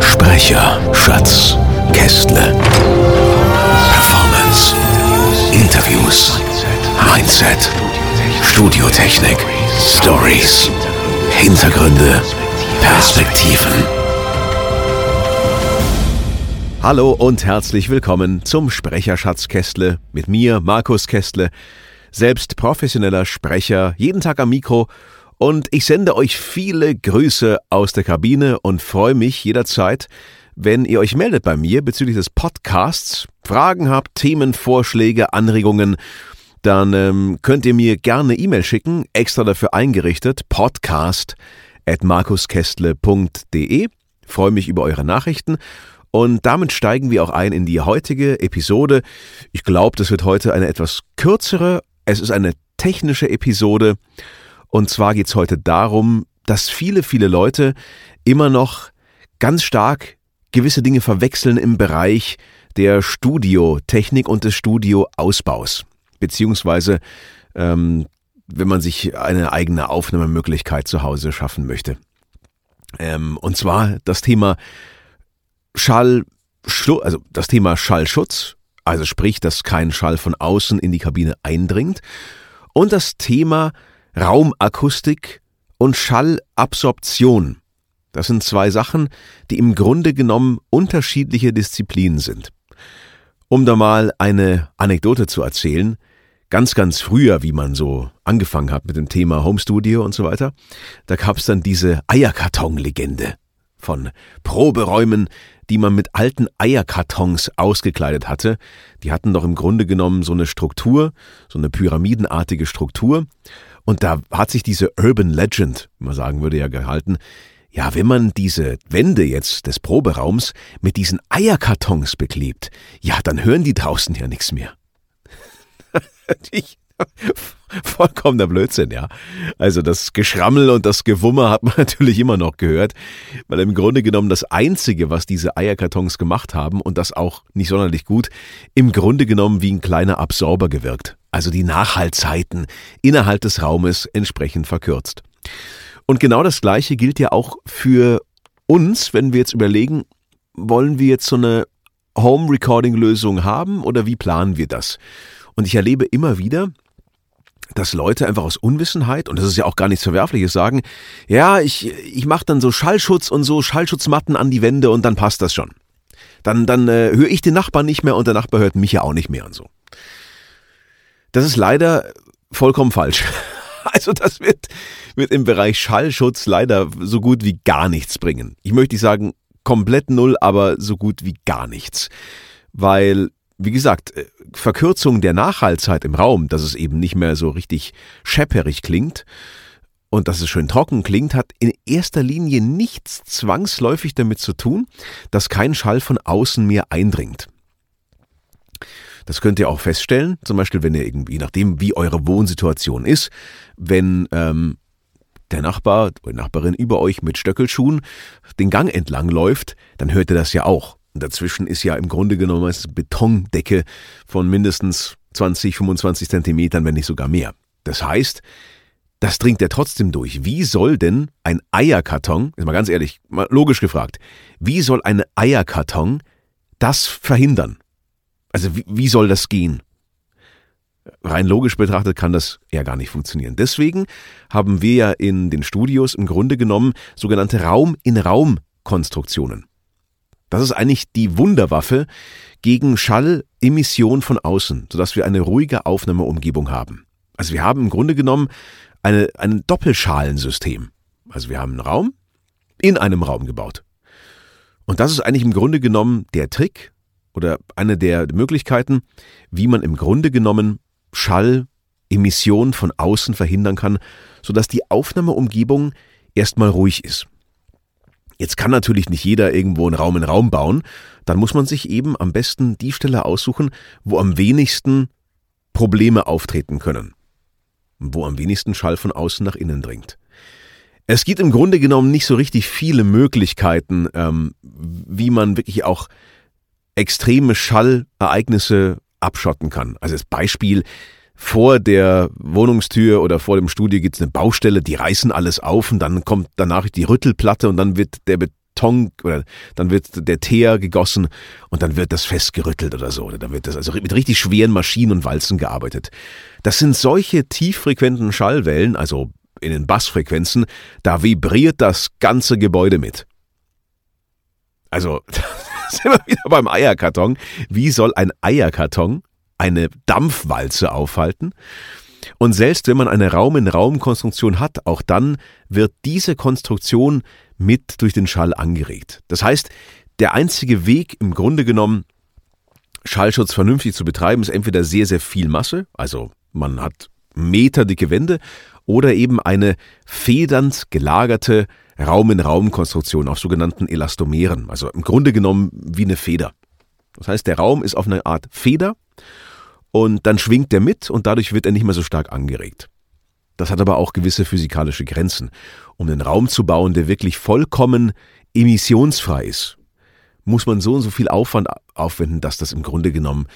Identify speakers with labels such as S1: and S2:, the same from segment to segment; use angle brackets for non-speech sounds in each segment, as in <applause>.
S1: Sprecher, Schatz, Kästle. Performance, Interviews, Mindset, Studiotechnik, Stories, Hintergründe, Perspektiven.
S2: Hallo und herzlich willkommen zum Sprecherschatz Kästle. Mit mir, Markus Kästle, selbst professioneller Sprecher, jeden Tag am Mikro und ich sende euch viele Grüße aus der Kabine und freue mich jederzeit, wenn ihr euch meldet bei mir bezüglich des Podcasts, Fragen habt, Themenvorschläge, Anregungen, dann ähm, könnt ihr mir gerne E-Mail schicken, extra dafür eingerichtet, podcast at markuskestle.de. Freue mich über eure Nachrichten. Und damit steigen wir auch ein in die heutige Episode. Ich glaube, das wird heute eine etwas kürzere. Es ist eine technische Episode. Und zwar geht es heute darum, dass viele, viele Leute immer noch ganz stark gewisse Dinge verwechseln im Bereich der Studiotechnik und des Studioausbaus. Beziehungsweise ähm, wenn man sich eine eigene Aufnahmemöglichkeit zu Hause schaffen möchte. Ähm, und zwar das Thema Schall, also das Thema Schallschutz, also sprich, dass kein Schall von außen in die Kabine eindringt, und das Thema Raumakustik und Schallabsorption. Das sind zwei Sachen, die im Grunde genommen unterschiedliche Disziplinen sind. Um da mal eine Anekdote zu erzählen, ganz, ganz früher, wie man so angefangen hat mit dem Thema Home Studio und so weiter, da gab es dann diese Eierkarton-Legende von Proberäumen, die man mit alten Eierkartons ausgekleidet hatte. Die hatten doch im Grunde genommen so eine Struktur, so eine pyramidenartige Struktur. Und da hat sich diese Urban Legend, wie man sagen würde, ja gehalten. Ja, wenn man diese Wände jetzt des Proberaums mit diesen Eierkartons beklebt, ja, dann hören die draußen ja nichts mehr. <laughs> vollkommener Blödsinn, ja. Also das Geschrammel und das Gewummer hat man <laughs> natürlich immer noch gehört, weil im Grunde genommen das Einzige, was diese Eierkartons gemacht haben und das auch nicht sonderlich gut, im Grunde genommen wie ein kleiner Absorber gewirkt. Also die Nachhaltzeiten innerhalb des Raumes entsprechend verkürzt. Und genau das Gleiche gilt ja auch für uns, wenn wir jetzt überlegen, wollen wir jetzt so eine Home Recording Lösung haben oder wie planen wir das? Und ich erlebe immer wieder, dass Leute einfach aus Unwissenheit, und das ist ja auch gar nichts Verwerfliches, sagen, ja, ich, ich mache dann so Schallschutz und so Schallschutzmatten an die Wände und dann passt das schon. Dann, dann äh, höre ich den Nachbarn nicht mehr und der Nachbar hört mich ja auch nicht mehr und so. Das ist leider vollkommen falsch. <laughs> Also das wird, wird im Bereich Schallschutz leider so gut wie gar nichts bringen. Ich möchte nicht sagen komplett null, aber so gut wie gar nichts. Weil wie gesagt, äh, Verkürzung der Nachhaltzeit im Raum, dass es eben nicht mehr so richtig schepperig klingt und dass es schön trocken klingt, hat in erster Linie nichts zwangsläufig damit zu tun, dass kein Schall von außen mehr eindringt. Das könnt ihr auch feststellen, zum Beispiel, wenn ihr irgendwie, nachdem wie eure Wohnsituation ist, wenn ähm, der Nachbar oder Nachbarin über euch mit Stöckelschuhen den Gang entlang läuft, dann hört ihr das ja auch. Und dazwischen ist ja im Grunde genommen eine Betondecke von mindestens 20, 25 Zentimetern, wenn nicht sogar mehr. Das heißt, das dringt ja trotzdem durch. Wie soll denn ein Eierkarton, ist mal ganz ehrlich, mal logisch gefragt, wie soll ein Eierkarton das verhindern? Also wie, wie soll das gehen? Rein logisch betrachtet kann das ja gar nicht funktionieren. Deswegen haben wir ja in den Studios im Grunde genommen sogenannte Raum-in-Raum-Konstruktionen. Das ist eigentlich die Wunderwaffe gegen Schallemission von außen, sodass wir eine ruhige Aufnahmeumgebung haben. Also wir haben im Grunde genommen eine, ein Doppelschalensystem. Also wir haben einen Raum in einem Raum gebaut. Und das ist eigentlich im Grunde genommen der Trick oder eine der Möglichkeiten, wie man im Grunde genommen Schallemission von außen verhindern kann, sodass die Aufnahmeumgebung erstmal ruhig ist. Jetzt kann natürlich nicht jeder irgendwo einen Raum in Raum bauen. Dann muss man sich eben am besten die Stelle aussuchen, wo am wenigsten Probleme auftreten können. Wo am wenigsten Schall von außen nach innen dringt. Es gibt im Grunde genommen nicht so richtig viele Möglichkeiten, ähm, wie man wirklich auch extreme Schallereignisse abschotten kann. Also als Beispiel, vor der Wohnungstür oder vor dem Studio gibt es eine Baustelle, die reißen alles auf und dann kommt danach die Rüttelplatte und dann wird der Beton oder dann wird der Teer gegossen und dann wird das festgerüttelt oder so. Oder dann wird das also mit richtig schweren Maschinen und Walzen gearbeitet. Das sind solche tieffrequenten Schallwellen, also in den Bassfrequenzen, da vibriert das ganze Gebäude mit. Also, <laughs> <laughs> sind wir wieder beim Eierkarton. Wie soll ein Eierkarton eine Dampfwalze aufhalten? Und selbst wenn man eine Raum-in-Raum-Konstruktion hat, auch dann wird diese Konstruktion mit durch den Schall angeregt. Das heißt, der einzige Weg im Grunde genommen, Schallschutz vernünftig zu betreiben, ist entweder sehr, sehr viel Masse, also man hat meterdicke Wände, oder eben eine federnd gelagerte Raum-in-Raum-Konstruktion auf sogenannten Elastomeren, also im Grunde genommen wie eine Feder. Das heißt, der Raum ist auf eine Art Feder und dann schwingt er mit und dadurch wird er nicht mehr so stark angeregt. Das hat aber auch gewisse physikalische Grenzen. Um einen Raum zu bauen, der wirklich vollkommen emissionsfrei ist, muss man so und so viel Aufwand aufwenden, dass das im Grunde genommen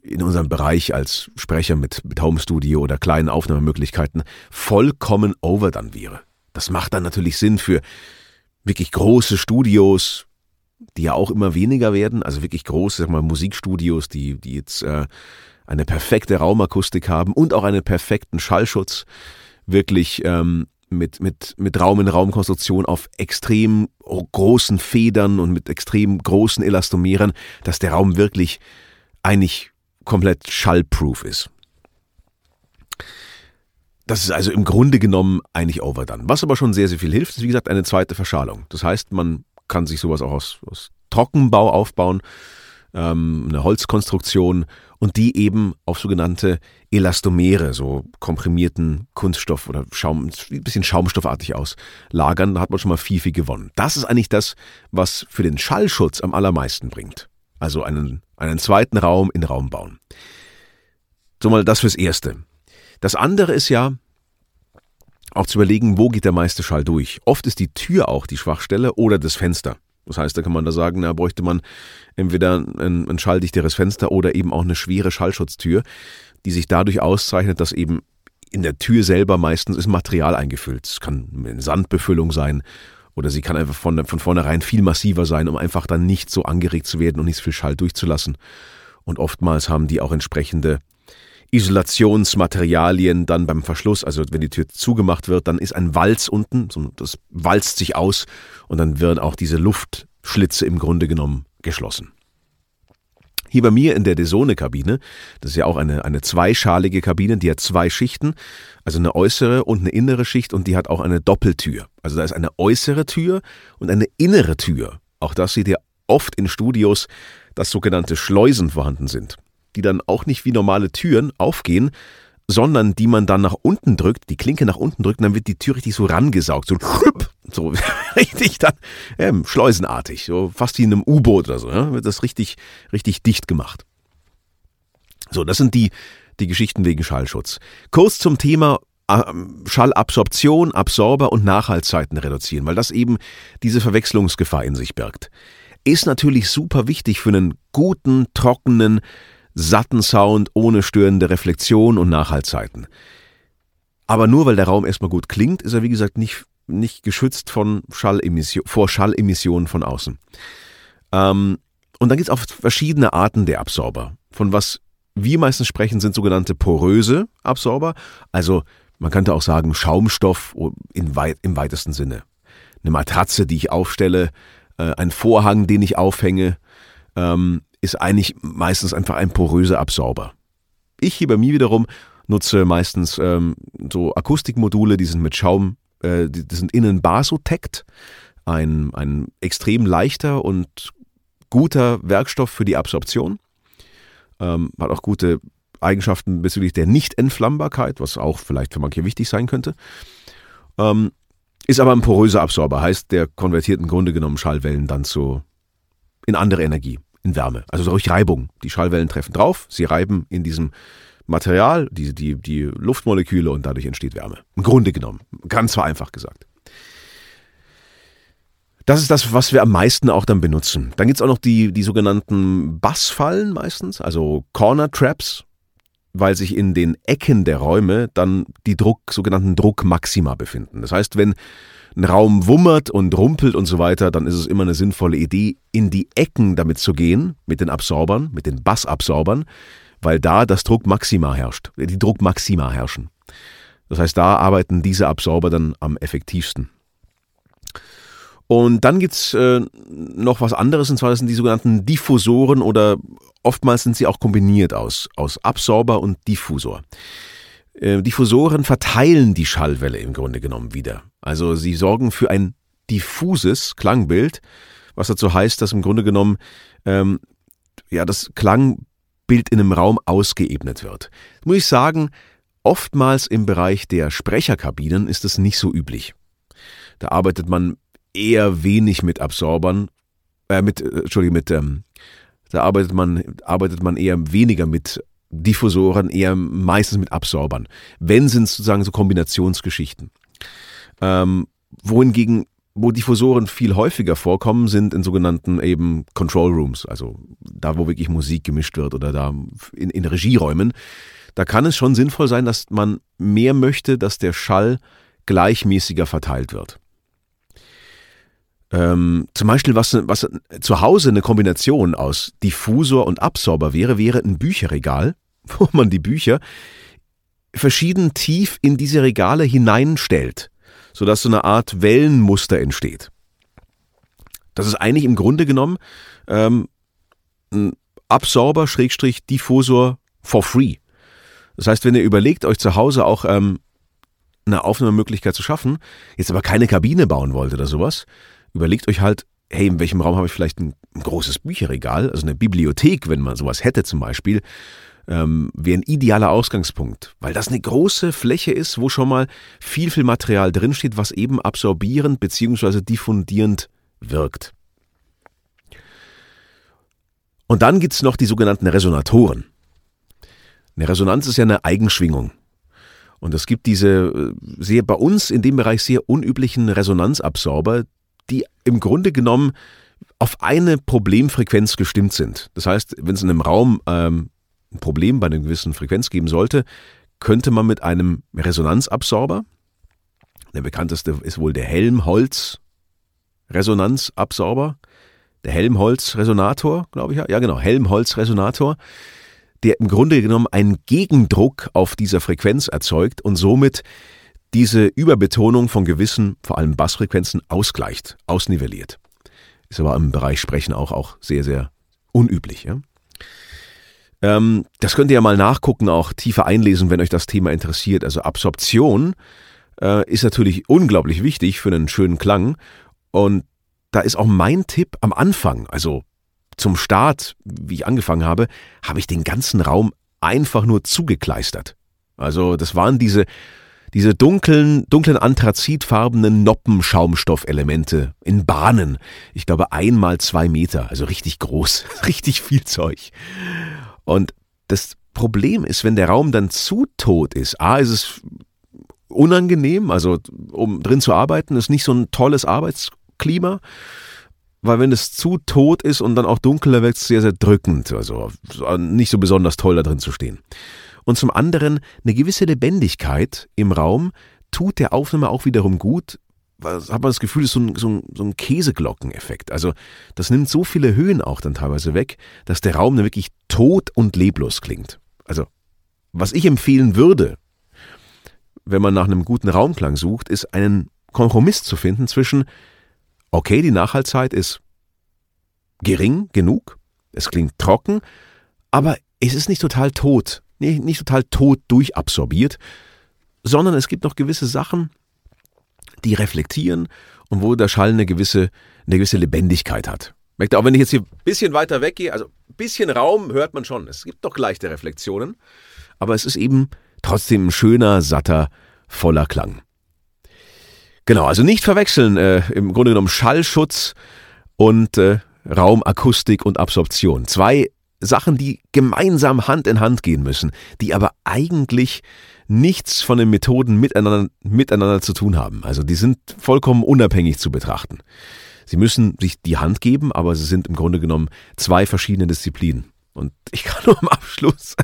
S2: in unserem Bereich als Sprecher mit, mit Home Studio oder kleinen Aufnahmemöglichkeiten vollkommen overdone wäre. Das macht dann natürlich Sinn für wirklich große Studios, die ja auch immer weniger werden, also wirklich große, sag mal, Musikstudios, die, die jetzt äh, eine perfekte Raumakustik haben und auch einen perfekten Schallschutz, wirklich ähm, mit, mit, mit Raum-in-Raum-Konstruktion auf extrem großen Federn und mit extrem großen Elastomeren, dass der Raum wirklich eigentlich komplett schallproof ist. Das ist also im Grunde genommen eigentlich overdone. Was aber schon sehr, sehr viel hilft, ist wie gesagt eine zweite Verschalung. Das heißt, man kann sich sowas auch aus, aus Trockenbau aufbauen, ähm, eine Holzkonstruktion und die eben auf sogenannte Elastomere, so komprimierten Kunststoff oder Schaum, ein bisschen schaumstoffartig auslagern. Da hat man schon mal viel, viel gewonnen. Das ist eigentlich das, was für den Schallschutz am allermeisten bringt. Also einen, einen zweiten Raum in Raum bauen. So mal das fürs Erste. Das andere ist ja, auch zu überlegen, wo geht der meiste Schall durch. Oft ist die Tür auch die Schwachstelle oder das Fenster. Das heißt, da kann man da sagen, da bräuchte man entweder ein, ein schalldichteres Fenster oder eben auch eine schwere Schallschutztür, die sich dadurch auszeichnet, dass eben in der Tür selber meistens ist Material eingefüllt. Es kann eine Sandbefüllung sein oder sie kann einfach von, von vornherein viel massiver sein, um einfach dann nicht so angeregt zu werden und nicht so viel Schall durchzulassen. Und oftmals haben die auch entsprechende Isolationsmaterialien dann beim Verschluss, also wenn die Tür zugemacht wird, dann ist ein Walz unten, das walzt sich aus und dann werden auch diese Luftschlitze im Grunde genommen geschlossen. Hier bei mir in der Desone-Kabine, das ist ja auch eine, eine zweischalige Kabine, die hat zwei Schichten, also eine äußere und eine innere Schicht und die hat auch eine Doppeltür. Also da ist eine äußere Tür und eine innere Tür. Auch das seht ihr oft in Studios, dass sogenannte Schleusen vorhanden sind, die dann auch nicht wie normale Türen aufgehen, sondern die man dann nach unten drückt, die Klinke nach unten drückt, und dann wird die Tür richtig so rangesaugt, so, so <laughs> richtig dann ähm, schleusenartig, so fast wie in einem U-Boot oder so, ja, wird das richtig, richtig dicht gemacht. So, das sind die, die Geschichten wegen Schallschutz. Kurz zum Thema ähm, Schallabsorption, Absorber und Nachhaltzeiten reduzieren, weil das eben diese Verwechslungsgefahr in sich birgt. Ist natürlich super wichtig für einen guten, trockenen, satten Sound ohne störende Reflexion und Nachhaltzeiten. Aber nur weil der Raum erstmal gut klingt, ist er wie gesagt nicht, nicht geschützt von Schallemission, vor Schallemissionen von außen. Ähm, und dann gibt es auch verschiedene Arten der Absorber. Von was wir meistens sprechen, sind sogenannte poröse Absorber. Also man könnte auch sagen Schaumstoff weit, im weitesten Sinne. Eine Matratze, die ich aufstelle, äh, ein Vorhang, den ich aufhänge, ähm, ist eigentlich meistens einfach ein poröser Absorber. Ich hier bei mir wiederum nutze meistens ähm, so Akustikmodule, die sind mit Schaum, äh, die, die sind innen basotect, ein, ein extrem leichter und guter Werkstoff für die Absorption. Ähm, hat auch gute Eigenschaften bezüglich der Nicht-Entflammbarkeit, was auch vielleicht für manche wichtig sein könnte. Ähm, Ist aber ein poröser Absorber, heißt, der konvertiert im Grunde genommen Schallwellen dann zu in andere Energie, in Wärme. Also durch Reibung. Die Schallwellen treffen drauf, sie reiben in diesem Material, die, die, die Luftmoleküle und dadurch entsteht Wärme. Im Grunde genommen. Ganz vereinfacht gesagt. Das ist das, was wir am meisten auch dann benutzen. Dann gibt es auch noch die, die sogenannten Bassfallen meistens, also Corner Traps, weil sich in den Ecken der Räume dann die Druck, sogenannten Druckmaxima befinden. Das heißt, wenn ein Raum wummert und rumpelt und so weiter, dann ist es immer eine sinnvolle Idee, in die Ecken damit zu gehen, mit den Absorbern, mit den Bassabsorbern, weil da das Druckmaxima herrscht, die Druckmaxima herrschen. Das heißt, da arbeiten diese Absorber dann am effektivsten. Und dann gibt's äh, noch was anderes, und zwar das sind die sogenannten Diffusoren oder oftmals sind sie auch kombiniert aus, aus Absorber und Diffusor. Äh, Diffusoren verteilen die Schallwelle im Grunde genommen wieder. Also sie sorgen für ein diffuses Klangbild, was dazu heißt, dass im Grunde genommen ähm, ja das Klangbild in einem Raum ausgeebnet wird. Muss ich sagen, oftmals im Bereich der Sprecherkabinen ist das nicht so üblich. Da arbeitet man eher wenig mit Absorbern, äh, mit, äh, Entschuldigung, mit, ähm, da arbeitet man, arbeitet man eher weniger mit Diffusoren, eher meistens mit Absorbern. Wenn sind es sozusagen so Kombinationsgeschichten. Ähm, wohingegen, wo Diffusoren viel häufiger vorkommen, sind in sogenannten eben Control Rooms, also da, wo wirklich Musik gemischt wird oder da in, in Regieräumen. Da kann es schon sinnvoll sein, dass man mehr möchte, dass der Schall gleichmäßiger verteilt wird. Ähm, zum Beispiel, was, was zu Hause eine Kombination aus Diffusor und Absorber wäre, wäre ein Bücherregal, <laughs> wo man die Bücher verschieden tief in diese Regale hineinstellt, sodass so eine Art Wellenmuster entsteht. Das ist eigentlich im Grunde genommen ähm, ein Absorber, Schrägstrich, Diffusor for free. Das heißt, wenn ihr überlegt, euch zu Hause auch ähm, eine Aufnahmemöglichkeit zu schaffen, jetzt aber keine Kabine bauen wollt oder sowas, überlegt euch halt, hey, in welchem Raum habe ich vielleicht ein großes Bücherregal, also eine Bibliothek, wenn man sowas hätte zum Beispiel, ähm, wäre ein idealer Ausgangspunkt, weil das eine große Fläche ist, wo schon mal viel, viel Material drinsteht, was eben absorbierend bzw. diffundierend wirkt. Und dann gibt's noch die sogenannten Resonatoren. Eine Resonanz ist ja eine Eigenschwingung. Und es gibt diese äh, sehr bei uns in dem Bereich sehr unüblichen Resonanzabsorber, die im Grunde genommen auf eine Problemfrequenz gestimmt sind. Das heißt, wenn es in einem Raum ähm, ein Problem bei einer gewissen Frequenz geben sollte, könnte man mit einem Resonanzabsorber, der bekannteste ist wohl der Helmholtz-Resonanzabsorber, der Helmholtz-Resonator, glaube ich, ja, genau, Helmholtz-Resonator, der im Grunde genommen einen Gegendruck auf dieser Frequenz erzeugt und somit diese Überbetonung von gewissen, vor allem Bassfrequenzen, ausgleicht, ausnivelliert. Ist aber im Bereich Sprechen auch, auch sehr, sehr unüblich. Ja? Ähm, das könnt ihr ja mal nachgucken, auch tiefer einlesen, wenn euch das Thema interessiert. Also Absorption äh, ist natürlich unglaublich wichtig für einen schönen Klang. Und da ist auch mein Tipp am Anfang, also zum Start, wie ich angefangen habe, habe ich den ganzen Raum einfach nur zugekleistert. Also das waren diese diese dunklen, dunklen anthrazitfarbenen Noppenschaumstoffelemente in Bahnen. Ich glaube einmal zwei Meter, also richtig groß, <laughs> richtig viel Zeug. Und das Problem ist, wenn der Raum dann zu tot ist, A, ist es unangenehm, also um drin zu arbeiten, ist nicht so ein tolles Arbeitsklima, weil wenn es zu tot ist und dann auch dunkler wird es sehr, sehr drückend, also nicht so besonders toll da drin zu stehen und zum anderen eine gewisse Lebendigkeit im Raum tut der Aufnahme auch wiederum gut. Hat man das Gefühl, ist so ein, so ein, so ein Käseglockeneffekt. Also das nimmt so viele Höhen auch dann teilweise weg, dass der Raum dann wirklich tot und leblos klingt. Also was ich empfehlen würde, wenn man nach einem guten Raumklang sucht, ist einen Kompromiss zu finden zwischen, okay, die Nachhaltzeit ist gering genug, es klingt trocken, aber es ist nicht total tot nicht, nicht total tot durchabsorbiert, sondern es gibt noch gewisse Sachen, die reflektieren und wo der Schall eine gewisse, eine gewisse Lebendigkeit hat. Auch wenn ich jetzt hier ein bisschen weiter weggehe, also ein bisschen Raum hört man schon. Es gibt doch leichte Reflexionen, aber es ist eben trotzdem ein schöner, satter, voller Klang. Genau, also nicht verwechseln, äh, im Grunde genommen Schallschutz und äh, Raumakustik und Absorption. Zwei Sachen, die gemeinsam Hand in Hand gehen müssen, die aber eigentlich nichts von den Methoden miteinander, miteinander zu tun haben. Also die sind vollkommen unabhängig zu betrachten. Sie müssen sich die Hand geben, aber sie sind im Grunde genommen zwei verschiedene Disziplinen. Und ich kann <laughs> nur am Abschluss,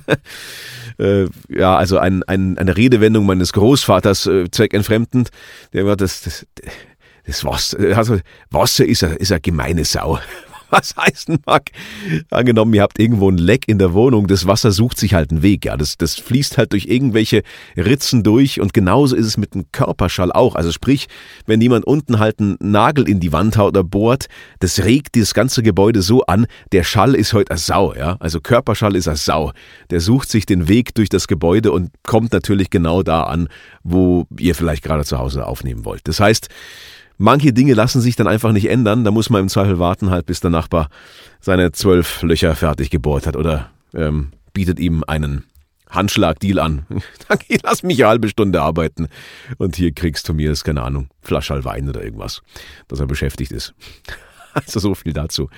S2: <laughs> äh, ja, also ein, ein, eine Redewendung meines Großvaters äh, zweckentfremdend, der war das, das, das Wasser, also Wasser ist eine, ist eine gemeine Sau. <laughs> was heißen mag. Angenommen, ihr habt irgendwo ein Leck in der Wohnung, das Wasser sucht sich halt einen Weg, ja. Das, das fließt halt durch irgendwelche Ritzen durch und genauso ist es mit dem Körperschall auch. Also sprich, wenn jemand unten halt einen Nagel in die Wand haut oder bohrt, das regt dieses ganze Gebäude so an, der Schall ist heute eine Sau, ja. Also Körperschall ist eine Sau. Der sucht sich den Weg durch das Gebäude und kommt natürlich genau da an, wo ihr vielleicht gerade zu Hause aufnehmen wollt. Das heißt, Manche Dinge lassen sich dann einfach nicht ändern. Da muss man im Zweifel warten, halt bis der Nachbar seine zwölf Löcher fertig gebohrt hat oder ähm, bietet ihm einen Handschlag-Deal an. <laughs> Lass mich eine halbe Stunde arbeiten und hier kriegst du mir, ist keine Ahnung, Flascherl Wein oder irgendwas, dass er beschäftigt ist. <laughs> Also so viel dazu.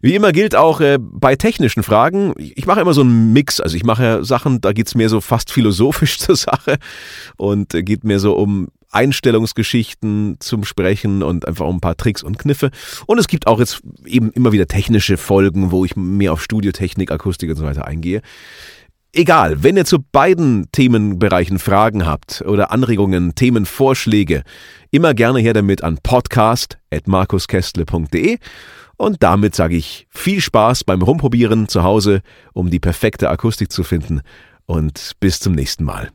S2: Wie immer gilt auch äh, bei technischen Fragen, ich mache immer so einen Mix. Also ich mache ja Sachen, da geht's mehr so fast philosophisch <laughs> zur Sache und äh, geht mehr so um Einstellungsgeschichten zum Sprechen und einfach um ein paar Tricks und Kniffe. Und es gibt auch jetzt eben immer wieder technische Folgen, wo ich mehr auf Studiotechnik, Akustik und so weiter eingehe. Egal, wenn ihr zu beiden Themenbereichen Fragen habt oder Anregungen, Themenvorschläge, immer gerne her damit an podcast.markuskestle.de und damit sage ich viel Spaß beim Rumprobieren zu Hause, um die perfekte Akustik zu finden und bis zum nächsten Mal.